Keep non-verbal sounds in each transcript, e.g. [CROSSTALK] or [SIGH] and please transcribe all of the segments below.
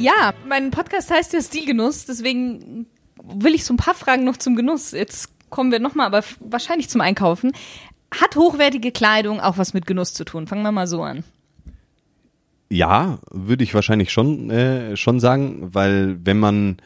Ja, mein Podcast heißt ja Stilgenuss, deswegen will ich so ein paar Fragen noch zum Genuss. Jetzt kommen wir nochmal, aber wahrscheinlich zum Einkaufen. Hat hochwertige Kleidung auch was mit Genuss zu tun? Fangen wir mal so an. Ja, würde ich wahrscheinlich schon, äh, schon sagen, weil wenn man,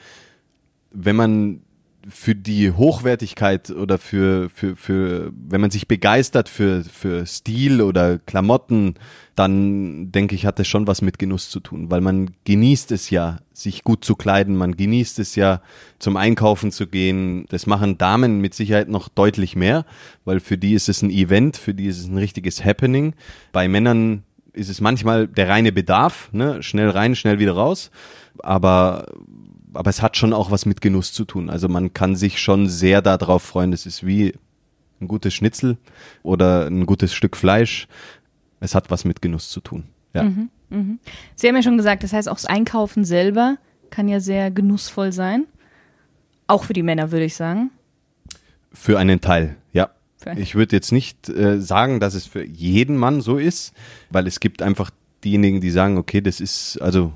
wenn man für die Hochwertigkeit oder für, für, für, wenn man sich begeistert für, für Stil oder Klamotten, dann denke ich, hat das schon was mit Genuss zu tun, weil man genießt es ja, sich gut zu kleiden, man genießt es ja, zum Einkaufen zu gehen. Das machen Damen mit Sicherheit noch deutlich mehr, weil für die ist es ein Event, für die ist es ein richtiges Happening. Bei Männern ist es manchmal der reine Bedarf, ne? schnell rein, schnell wieder raus. Aber aber es hat schon auch was mit Genuss zu tun. Also man kann sich schon sehr darauf freuen. Es ist wie ein gutes Schnitzel oder ein gutes Stück Fleisch. Es hat was mit Genuss zu tun. Ja. Mhm, mh. Sie haben ja schon gesagt, das heißt auch das Einkaufen selber kann ja sehr genussvoll sein. Auch für die Männer, würde ich sagen. Für einen Teil, ja. Ich würde jetzt nicht äh, sagen, dass es für jeden Mann so ist, weil es gibt einfach diejenigen, die sagen, okay, das ist, also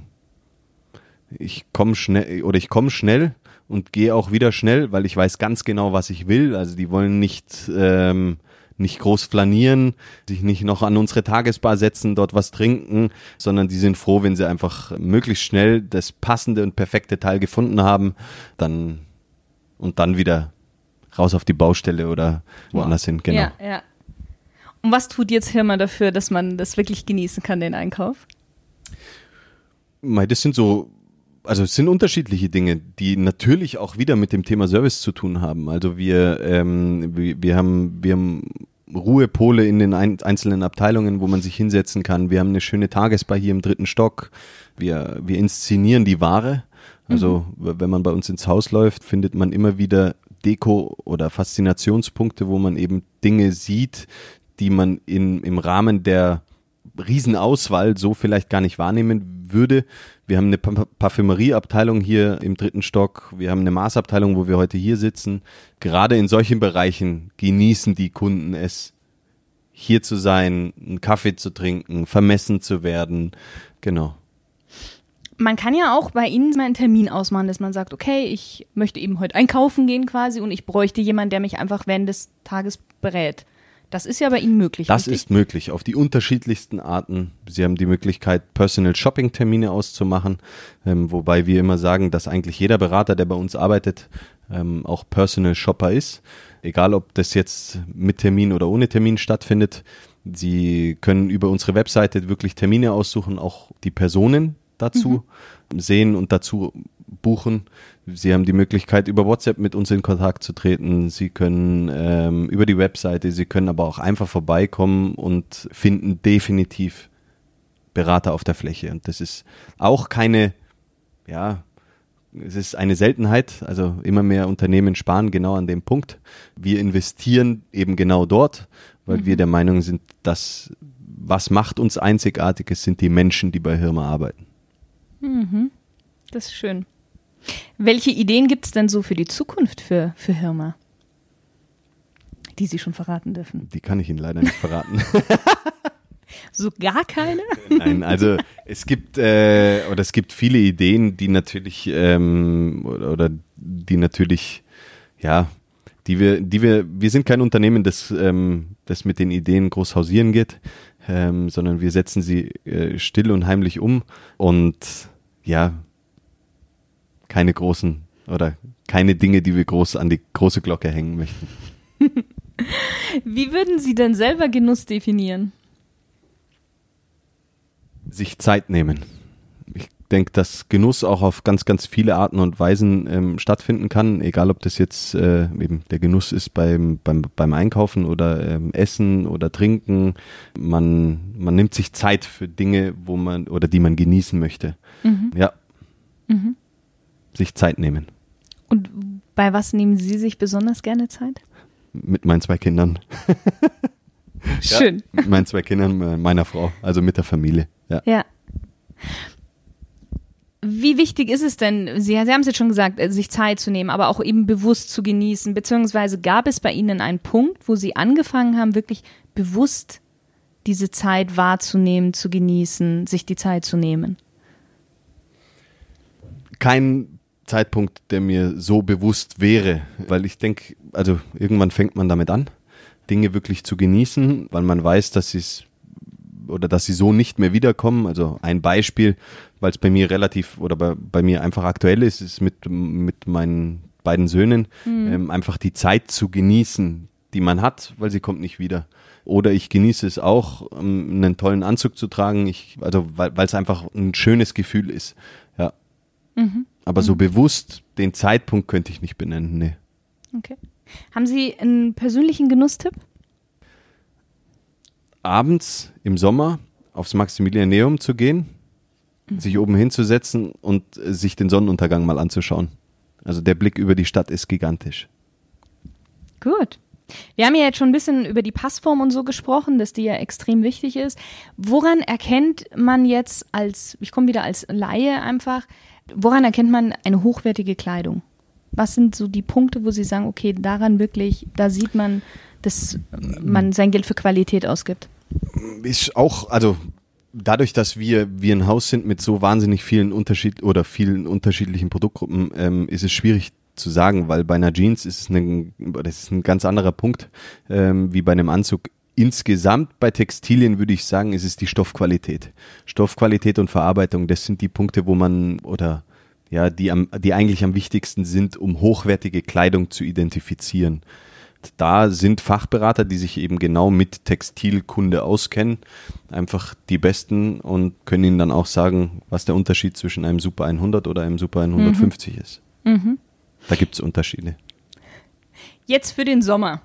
ich komme schnell oder ich komme schnell und gehe auch wieder schnell, weil ich weiß ganz genau, was ich will. Also die wollen nicht ähm, nicht groß flanieren, sich nicht noch an unsere Tagesbar setzen, dort was trinken, sondern die sind froh, wenn sie einfach möglichst schnell das passende und perfekte Teil gefunden haben, dann und dann wieder raus auf die Baustelle oder woanders hin. Genau. Ja, ja. Und was tut jetzt Hirma dafür, dass man das wirklich genießen kann, den Einkauf? Das sind so also es sind unterschiedliche Dinge, die natürlich auch wieder mit dem Thema Service zu tun haben. Also wir, ähm, wir, wir haben, wir haben Ruhepole in den ein, einzelnen Abteilungen, wo man sich hinsetzen kann. Wir haben eine schöne Tagesbar hier im dritten Stock. Wir, wir inszenieren die Ware. Also mhm. wenn man bei uns ins Haus läuft, findet man immer wieder Deko oder Faszinationspunkte, wo man eben Dinge sieht, die man in, im Rahmen der Riesenauswahl so vielleicht gar nicht wahrnehmen würde. Wir haben eine Parfümerieabteilung hier im dritten Stock. Wir haben eine Maßabteilung, wo wir heute hier sitzen. Gerade in solchen Bereichen genießen die Kunden es, hier zu sein, einen Kaffee zu trinken, vermessen zu werden. Genau. Man kann ja auch bei Ihnen mal einen Termin ausmachen, dass man sagt, okay, ich möchte eben heute einkaufen gehen quasi und ich bräuchte jemanden, der mich einfach während des Tages berät. Das ist ja bei Ihnen möglich. Das richtig? ist möglich, auf die unterschiedlichsten Arten. Sie haben die Möglichkeit, Personal Shopping Termine auszumachen, ähm, wobei wir immer sagen, dass eigentlich jeder Berater, der bei uns arbeitet, ähm, auch Personal Shopper ist. Egal, ob das jetzt mit Termin oder ohne Termin stattfindet. Sie können über unsere Webseite wirklich Termine aussuchen, auch die Personen dazu mhm. sehen und dazu buchen. Sie haben die Möglichkeit, über WhatsApp mit uns in Kontakt zu treten. Sie können ähm, über die Webseite, Sie können aber auch einfach vorbeikommen und finden definitiv Berater auf der Fläche. Und das ist auch keine, ja, es ist eine Seltenheit. Also immer mehr Unternehmen sparen genau an dem Punkt. Wir investieren eben genau dort, weil mhm. wir der Meinung sind, dass was macht uns einzigartig ist, sind die Menschen, die bei Hirma arbeiten. Mhm. Das ist schön. Welche Ideen gibt es denn so für die Zukunft für, für Hirma? Die Sie schon verraten dürfen. Die kann ich Ihnen leider nicht verraten. [LAUGHS] so gar keine? [LAUGHS] Nein, also es gibt äh, oder es gibt viele Ideen, die natürlich ähm, oder, oder die natürlich ja die wir, die wir, wir sind kein Unternehmen, das, ähm, das mit den Ideen groß hausieren geht, ähm, sondern wir setzen sie äh, still und heimlich um und ja, keine großen oder keine Dinge, die wir groß an die große Glocke hängen möchten. [LAUGHS] Wie würden Sie denn selber Genuss definieren? Sich Zeit nehmen. Ich denke, dass Genuss auch auf ganz, ganz viele Arten und Weisen ähm, stattfinden kann, egal ob das jetzt äh, eben der Genuss ist beim, beim, beim Einkaufen oder ähm, Essen oder Trinken. Man, man nimmt sich Zeit für Dinge, wo man oder die man genießen möchte. Mhm. Ja. Mhm sich Zeit nehmen. Und bei was nehmen Sie sich besonders gerne Zeit? Mit meinen zwei Kindern. Schön. Ja, mit meinen zwei Kindern, äh, meiner Frau, also mit der Familie. Ja. ja. Wie wichtig ist es denn, Sie, Sie haben es jetzt schon gesagt, äh, sich Zeit zu nehmen, aber auch eben bewusst zu genießen, beziehungsweise gab es bei Ihnen einen Punkt, wo Sie angefangen haben, wirklich bewusst diese Zeit wahrzunehmen, zu genießen, sich die Zeit zu nehmen? kein Zeitpunkt, der mir so bewusst wäre, weil ich denke, also irgendwann fängt man damit an, Dinge wirklich zu genießen, weil man weiß, dass sie es oder dass sie so nicht mehr wiederkommen. Also ein Beispiel, weil es bei mir relativ oder bei, bei mir einfach aktuell ist, ist mit, mit meinen beiden Söhnen mhm. ähm, einfach die Zeit zu genießen, die man hat, weil sie kommt nicht wieder. Oder ich genieße es auch, ähm, einen tollen Anzug zu tragen, ich, also weil es einfach ein schönes Gefühl ist. Ja. Mhm. Aber mhm. so bewusst den Zeitpunkt könnte ich nicht benennen, nee. Okay. Haben Sie einen persönlichen Genusstipp? Abends im Sommer aufs Maximilianeum zu gehen, mhm. Sich oben hinzusetzen und äh, sich den Sonnenuntergang mal anzuschauen. Also der Blick über die Stadt ist gigantisch. Gut. Wir haben ja jetzt schon ein bisschen über die Passform und so gesprochen, dass die ja extrem wichtig ist. Woran erkennt man jetzt als, ich komme wieder als Laie einfach, woran erkennt man eine hochwertige Kleidung? Was sind so die Punkte, wo Sie sagen, okay, daran wirklich, da sieht man, dass man sein Geld für Qualität ausgibt? Ist auch, also dadurch, dass wir, wir ein Haus sind mit so wahnsinnig vielen Unterschied oder vielen unterschiedlichen Produktgruppen, ähm, ist es schwierig zu sagen, weil bei einer Jeans ist es ein, das ist ein ganz anderer Punkt ähm, wie bei einem Anzug. Insgesamt bei Textilien würde ich sagen, ist es die Stoffqualität. Stoffqualität und Verarbeitung, das sind die Punkte, wo man oder ja, die, am, die eigentlich am wichtigsten sind, um hochwertige Kleidung zu identifizieren. Da sind Fachberater, die sich eben genau mit Textilkunde auskennen, einfach die besten und können ihnen dann auch sagen, was der Unterschied zwischen einem Super 100 oder einem Super 150 mhm. ist. Mhm. Da gibt es Unterschiede. Jetzt für den Sommer.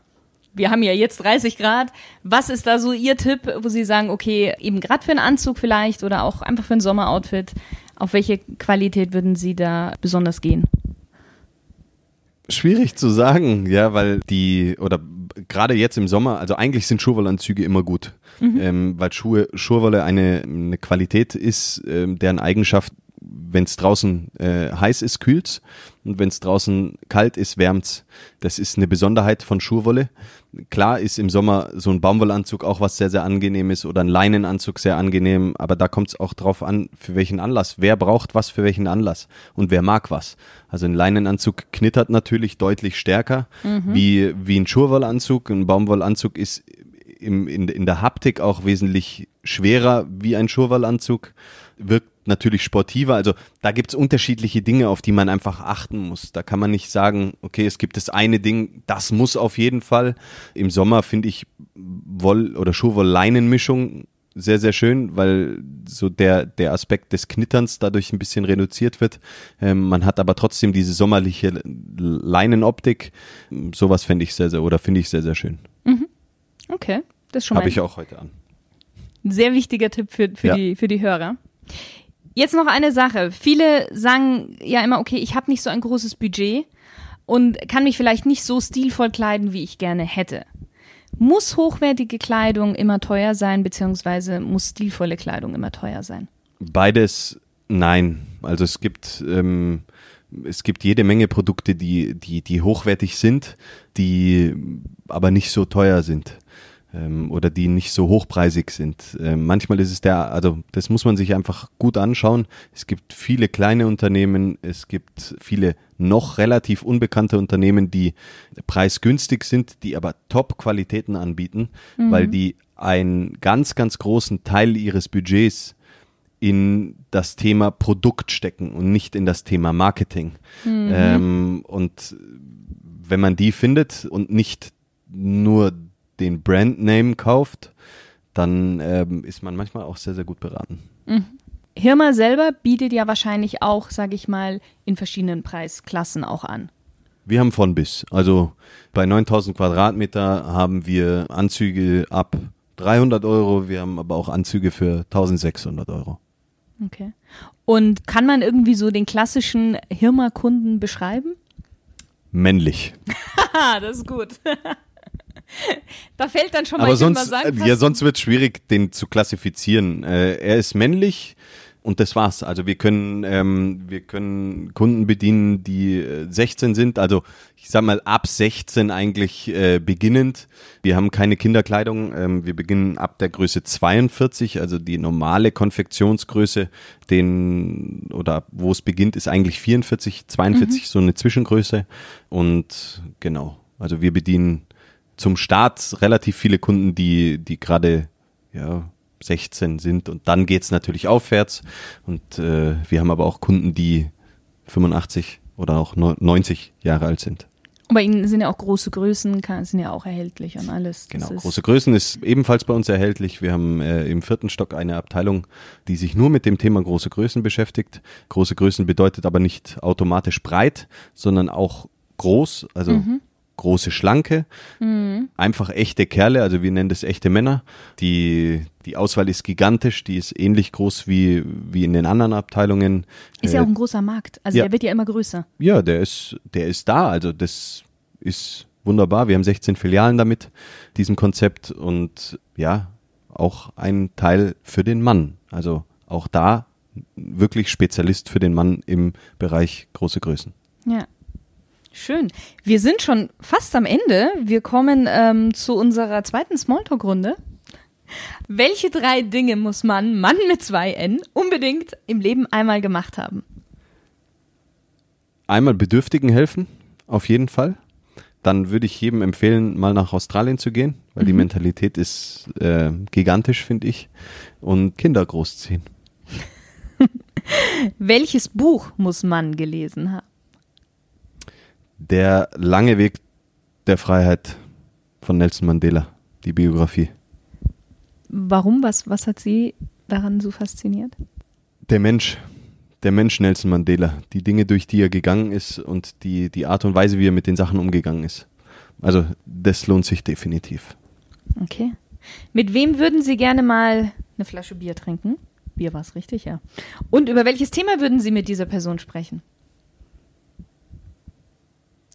Wir haben ja jetzt 30 Grad. Was ist da so Ihr Tipp, wo Sie sagen, okay, eben gerade für einen Anzug vielleicht oder auch einfach für ein Sommeroutfit, auf welche Qualität würden Sie da besonders gehen? Schwierig zu sagen, ja, weil die, oder gerade jetzt im Sommer, also eigentlich sind Schurwollanzüge immer gut, mhm. ähm, weil Schuhe, Schurwolle eine, eine Qualität ist, ähm, deren Eigenschaft wenn es draußen äh, heiß ist, kühlt's und wenn es draußen kalt ist, wärmt's. Das ist eine Besonderheit von Schurwolle. Klar ist im Sommer so ein Baumwollanzug auch was sehr, sehr angenehmes oder ein Leinenanzug sehr angenehm, aber da kommt es auch drauf an, für welchen Anlass. Wer braucht was für welchen Anlass und wer mag was. Also ein Leinenanzug knittert natürlich deutlich stärker mhm. wie, wie ein Schurwollanzug. Ein Baumwollanzug ist im, in, in der Haptik auch wesentlich schwerer wie ein Schurwollanzug, wirkt natürlich sportiver. Also da gibt es unterschiedliche Dinge, auf die man einfach achten muss. Da kann man nicht sagen, okay, es gibt das eine Ding, das muss auf jeden Fall. Im Sommer finde ich Woll- oder Schuhwoll-Leinenmischung sehr, sehr schön, weil so der, der Aspekt des Knitterns dadurch ein bisschen reduziert wird. Ähm, man hat aber trotzdem diese sommerliche Leinenoptik. Sowas fände ich sehr, sehr, oder finde ich sehr, sehr schön. Mhm. Okay, das schon mal. Habe ich auch heute an. Ein sehr wichtiger Tipp für, für, ja. die, für die Hörer. Jetzt noch eine Sache. Viele sagen ja immer, okay, ich habe nicht so ein großes Budget und kann mich vielleicht nicht so stilvoll kleiden, wie ich gerne hätte. Muss hochwertige Kleidung immer teuer sein, beziehungsweise muss stilvolle Kleidung immer teuer sein? Beides nein. Also es gibt, ähm, es gibt jede Menge Produkte, die, die, die hochwertig sind, die aber nicht so teuer sind ähm, oder die nicht so hochpreisig sind. Ähm, manchmal ist es der, also das muss man sich einfach gut anschauen. Es gibt viele kleine Unternehmen, es gibt viele noch relativ unbekannte Unternehmen, die preisgünstig sind, die aber Top-Qualitäten anbieten, mhm. weil die einen ganz, ganz großen Teil ihres Budgets in das Thema Produkt stecken und nicht in das Thema Marketing. Mhm. Ähm, und wenn man die findet und nicht nur den Brandname kauft, dann ähm, ist man manchmal auch sehr, sehr gut beraten. Mhm. Hirma selber bietet ja wahrscheinlich auch, sage ich mal, in verschiedenen Preisklassen auch an. Wir haben von bis. Also bei 9000 Quadratmeter haben wir Anzüge ab 300 Euro, wir haben aber auch Anzüge für 1600 Euro. Okay. Und kann man irgendwie so den klassischen Hirma-Kunden beschreiben? Männlich. [LAUGHS] das ist gut. [LAUGHS] [LAUGHS] da fällt dann schon mal Aber sonst, ja, sonst wird es schwierig, den zu klassifizieren. Äh, er ist männlich, und das war's. Also wir können, ähm, wir können Kunden bedienen, die äh, 16 sind, also ich sag mal ab 16 eigentlich äh, beginnend. Wir haben keine Kinderkleidung. Ähm, wir beginnen ab der Größe 42, also die normale Konfektionsgröße, den oder wo es beginnt, ist eigentlich 44, 42 mhm. so eine Zwischengröße. Und genau, also wir bedienen zum Start relativ viele Kunden, die, die gerade ja, 16 sind und dann geht's natürlich aufwärts. Und äh, wir haben aber auch Kunden, die 85 oder auch 90 Jahre alt sind. Und bei Ihnen sind ja auch große Größen, sind ja auch erhältlich und alles. Genau, große Größen ist ebenfalls bei uns erhältlich. Wir haben äh, im vierten Stock eine Abteilung, die sich nur mit dem Thema große Größen beschäftigt. Große Größen bedeutet aber nicht automatisch breit, sondern auch groß, also mhm große Schlanke, mhm. einfach echte Kerle, also wir nennen das echte Männer. Die, die Auswahl ist gigantisch, die ist ähnlich groß wie, wie in den anderen Abteilungen. Ist ja auch ein großer Markt, also ja. der wird ja immer größer. Ja, der ist, der ist da, also das ist wunderbar. Wir haben 16 Filialen damit, diesem Konzept und ja, auch ein Teil für den Mann. Also auch da wirklich Spezialist für den Mann im Bereich große Größen. Ja. Schön. Wir sind schon fast am Ende. Wir kommen ähm, zu unserer zweiten Smalltalk-Runde. Welche drei Dinge muss man, Mann mit zwei N, unbedingt im Leben einmal gemacht haben? Einmal Bedürftigen helfen, auf jeden Fall. Dann würde ich jedem empfehlen, mal nach Australien zu gehen, weil mhm. die Mentalität ist äh, gigantisch, finde ich. Und Kinder großziehen. [LAUGHS] Welches Buch muss man gelesen haben? Der lange Weg der Freiheit von Nelson Mandela, die Biografie. Warum? Was, was hat Sie daran so fasziniert? Der Mensch, der Mensch Nelson Mandela, die Dinge, durch die er gegangen ist und die, die Art und Weise, wie er mit den Sachen umgegangen ist. Also das lohnt sich definitiv. Okay. Mit wem würden Sie gerne mal eine Flasche Bier trinken? Bier war es richtig, ja. Und über welches Thema würden Sie mit dieser Person sprechen?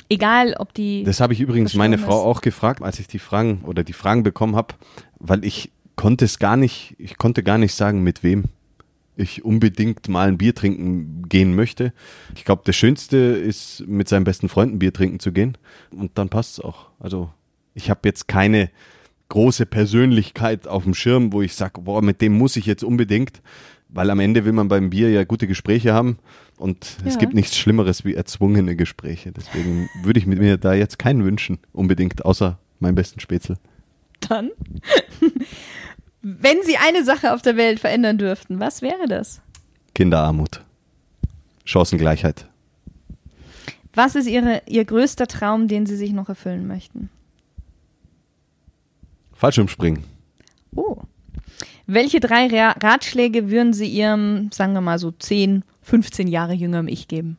Egal, ob die. Das habe ich übrigens meine Frau auch gefragt, als ich die Fragen oder die Fragen bekommen habe, weil ich konnte es gar nicht, ich konnte gar nicht sagen, mit wem ich unbedingt mal ein Bier trinken gehen möchte. Ich glaube, das Schönste ist, mit seinen besten Freunden Bier trinken zu gehen. Und dann passt es auch. Also ich habe jetzt keine große Persönlichkeit auf dem Schirm, wo ich sage, boah, mit dem muss ich jetzt unbedingt, weil am Ende will man beim Bier ja gute Gespräche haben. Und ja. es gibt nichts Schlimmeres wie erzwungene Gespräche. Deswegen würde ich mir da jetzt keinen wünschen, unbedingt, außer meinen besten Spätzle. Dann, [LAUGHS] wenn Sie eine Sache auf der Welt verändern dürften, was wäre das? Kinderarmut. Chancengleichheit. Was ist Ihre, Ihr größter Traum, den Sie sich noch erfüllen möchten? Fallschirmspringen. Oh. Welche drei Ratschläge würden Sie Ihrem, sagen wir mal so 10, 15 Jahre jüngerem Ich geben?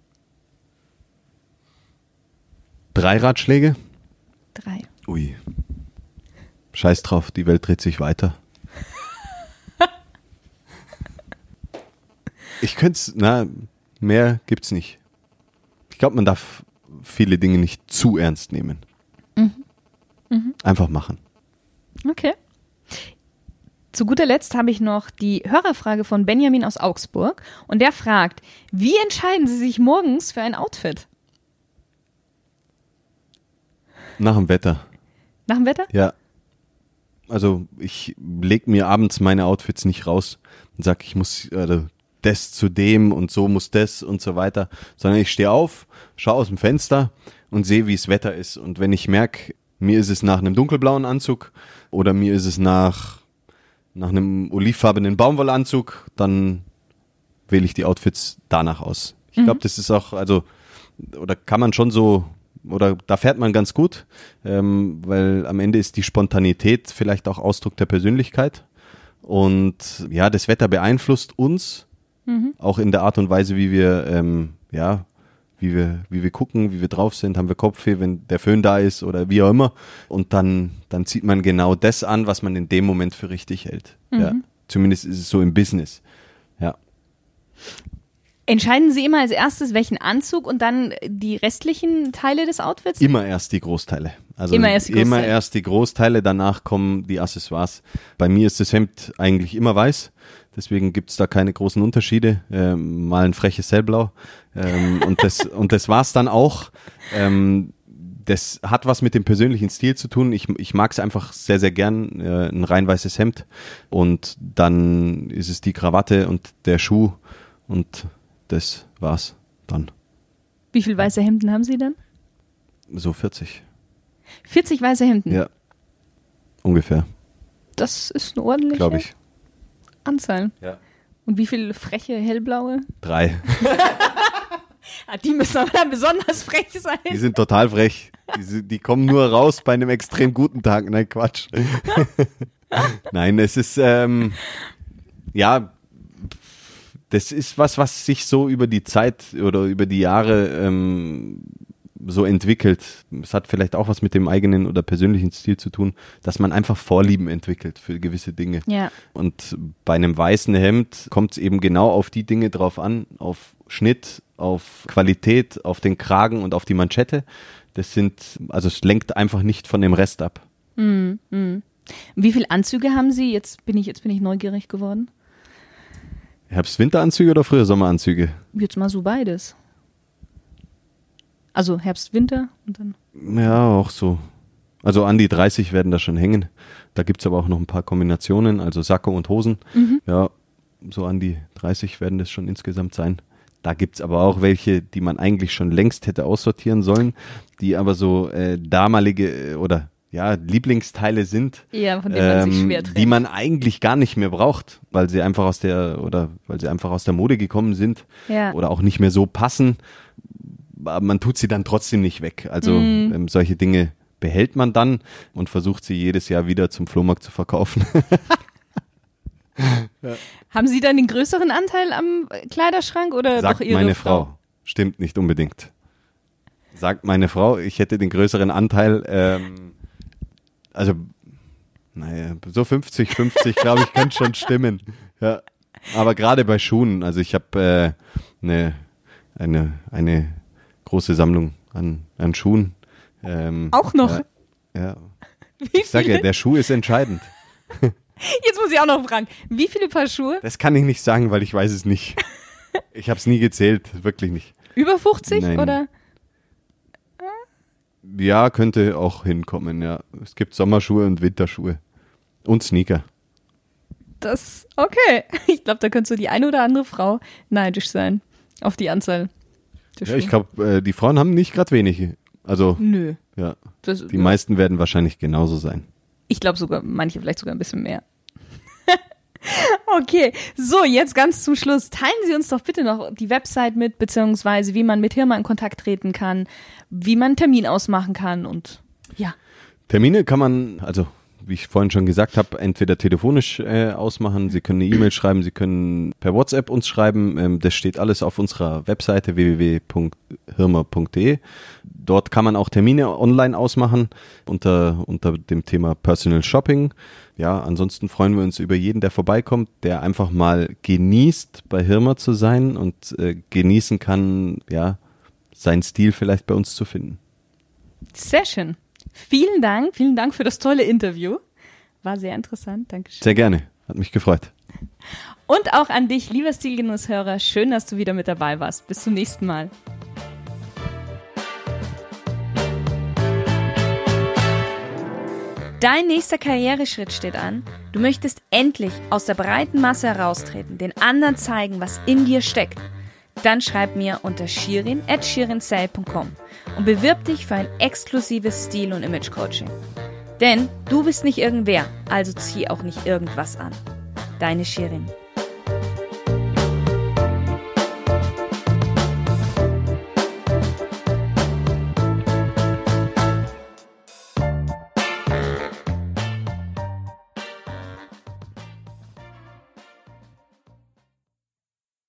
Drei Ratschläge? Drei. Ui. Scheiß drauf, die Welt dreht sich weiter. [LAUGHS] ich könnte es, na, mehr gibt's nicht. Ich glaube, man darf viele Dinge nicht zu ernst nehmen. Mhm. Mhm. Einfach machen. Okay. Zu guter Letzt habe ich noch die Hörerfrage von Benjamin aus Augsburg und der fragt, wie entscheiden Sie sich morgens für ein Outfit? Nach dem Wetter. Nach dem Wetter? Ja. Also ich lege mir abends meine Outfits nicht raus und sage, ich muss also das zu dem und so muss das und so weiter, sondern ich stehe auf, schaue aus dem Fenster und sehe, wie es Wetter ist. Und wenn ich merke, mir ist es nach einem dunkelblauen Anzug oder mir ist es nach nach einem olivfarbenen Baumwollanzug, dann wähle ich die Outfits danach aus. Ich mhm. glaube, das ist auch, also, oder kann man schon so, oder da fährt man ganz gut, ähm, weil am Ende ist die Spontanität vielleicht auch Ausdruck der Persönlichkeit. Und ja, das Wetter beeinflusst uns, mhm. auch in der Art und Weise, wie wir, ähm, ja, wie wir, wie wir gucken, wie wir drauf sind, haben wir Kopfweh, wenn der Föhn da ist oder wie auch immer. Und dann, dann zieht man genau das an, was man in dem Moment für richtig hält. Mhm. Ja. Zumindest ist es so im Business. Ja. Entscheiden Sie immer als erstes, welchen Anzug und dann die restlichen Teile des Outfits? Immer erst die Großteile. Also Immer erst die immer Großteile. erst die Großteile, danach kommen die Accessoires. Bei mir ist das Hemd eigentlich immer weiß, deswegen gibt's da keine großen Unterschiede. Ähm, mal ein freches Hellblau ähm, und, das, und das war's dann auch. Ähm, das hat was mit dem persönlichen Stil zu tun. Ich, ich mag es einfach sehr, sehr gern, äh, ein rein weißes Hemd. Und dann ist es die Krawatte und der Schuh und das war's dann. Wie viele weiße Hemden haben Sie dann? So 40. 40 weiße Hemden. Ja. Ungefähr, Das ist eine ordentliche glaube ich. Anzahl. Ja. Und wie viele freche hellblaue? Drei. [LAUGHS] Ah, die müssen aber dann besonders frech sein. Die sind total frech. Die, sind- die kommen nur raus bei einem extrem guten Tag. Nein, Quatsch. [LAUGHS] Nein, es ist, ähm, ja, das ist was, was sich so über die Zeit oder über die Jahre ähm, so entwickelt. Es hat vielleicht auch was mit dem eigenen oder persönlichen Stil zu tun, dass man einfach Vorlieben entwickelt für gewisse Dinge. Ja. Und bei einem weißen Hemd kommt es eben genau auf die Dinge drauf an, auf Schnitt, auf Qualität, auf den Kragen und auf die Manschette. Das sind, also es lenkt einfach nicht von dem Rest ab. Wie viele Anzüge haben Sie? Jetzt bin ich, jetzt bin ich neugierig geworden. Herbst-Winteranzüge oder früher Sommeranzüge? Jetzt mal so beides. Also Herbst, Winter und dann. Ja, auch so. Also an die 30 werden da schon hängen. Da gibt's aber auch noch ein paar Kombinationen, also Sakko und Hosen. Ja, so an die 30 werden das schon insgesamt sein. Da gibt's aber auch welche, die man eigentlich schon längst hätte aussortieren sollen, die aber so äh, damalige äh, oder ja, Lieblingsteile sind, Ja, von denen man sich ähm, schwer die man eigentlich gar nicht mehr braucht, weil sie einfach aus der oder weil sie einfach aus der Mode gekommen sind Ja. oder auch nicht mehr so passen. Aber man tut sie dann trotzdem nicht weg. Also Mhm. ähm, solche Dinge behält man dann und versucht sie jedes Jahr wieder zum Flohmarkt zu verkaufen. [LAUGHS] Haben Sie dann den größeren Anteil am Kleiderschrank oder Sagt doch Ihre meine Frau. Stimmt nicht unbedingt. Sagt meine Frau, ich hätte den größeren Anteil, ähm, also naja, so 50, 50, glaube ich, könnte schon stimmen. Ja. Aber gerade bei Schuhen, also ich habe äh, eine, eine, eine große Sammlung an, an Schuhen. Ähm, Auch noch? Ja, ja. [LAUGHS] Ich sage ja, der Schuh ist entscheidend. [LAUGHS] Jetzt muss ich auch noch fragen. Wie viele Paar Schuhe? Das kann ich nicht sagen, weil ich weiß es nicht. [LAUGHS] Ich habe es nie gezählt, wirklich nicht. Über 50 Nein. oder? Ja, könnte auch hinkommen, ja. Es gibt Sommerschuhe und Winterschuhe. Und Sneaker. Das, okay. Ich glaube, da könnte so die eine oder andere Frau neidisch sein auf die Anzahl. Ja, ich glaube, äh, die Frauen haben nicht gerade wenige. Also, Nö. ja. Das, Die meisten werden wahrscheinlich genauso sein. Ich glaube sogar, manche vielleicht sogar ein bisschen mehr. [LAUGHS] okay, so, jetzt ganz zum Schluss. Teilen Sie uns doch bitte noch die Website mit, beziehungsweise wie man mit Hirma in Kontakt treten kann, wie man einen Termin ausmachen kann und ja. Termine kann man, also wie ich vorhin schon gesagt habe, entweder telefonisch äh, ausmachen, Sie können eine E-Mail schreiben, Sie können per WhatsApp uns schreiben. Ähm, das steht alles auf unserer Webseite www.hirmer.de. Dort kann man auch Termine online ausmachen unter, unter dem Thema Personal Shopping. Ja, ansonsten freuen wir uns über jeden, der vorbeikommt, der einfach mal genießt, bei Hirmer zu sein und äh, genießen kann, ja, seinen Stil vielleicht bei uns zu finden. Sehr schön. Vielen Dank, vielen Dank für das tolle Interview. War sehr interessant, Dankeschön. Sehr gerne, hat mich gefreut. Und auch an dich, lieber Stilgenusshörer, schön, dass du wieder mit dabei warst. Bis zum nächsten Mal. Dein nächster Karriereschritt steht an. Du möchtest endlich aus der breiten Masse heraustreten, den anderen zeigen, was in dir steckt. Dann schreib mir unter shirin.shirinsale.com und bewirb dich für ein exklusives Stil- und Image-Coaching. Denn du bist nicht irgendwer, also zieh auch nicht irgendwas an. Deine Shirin.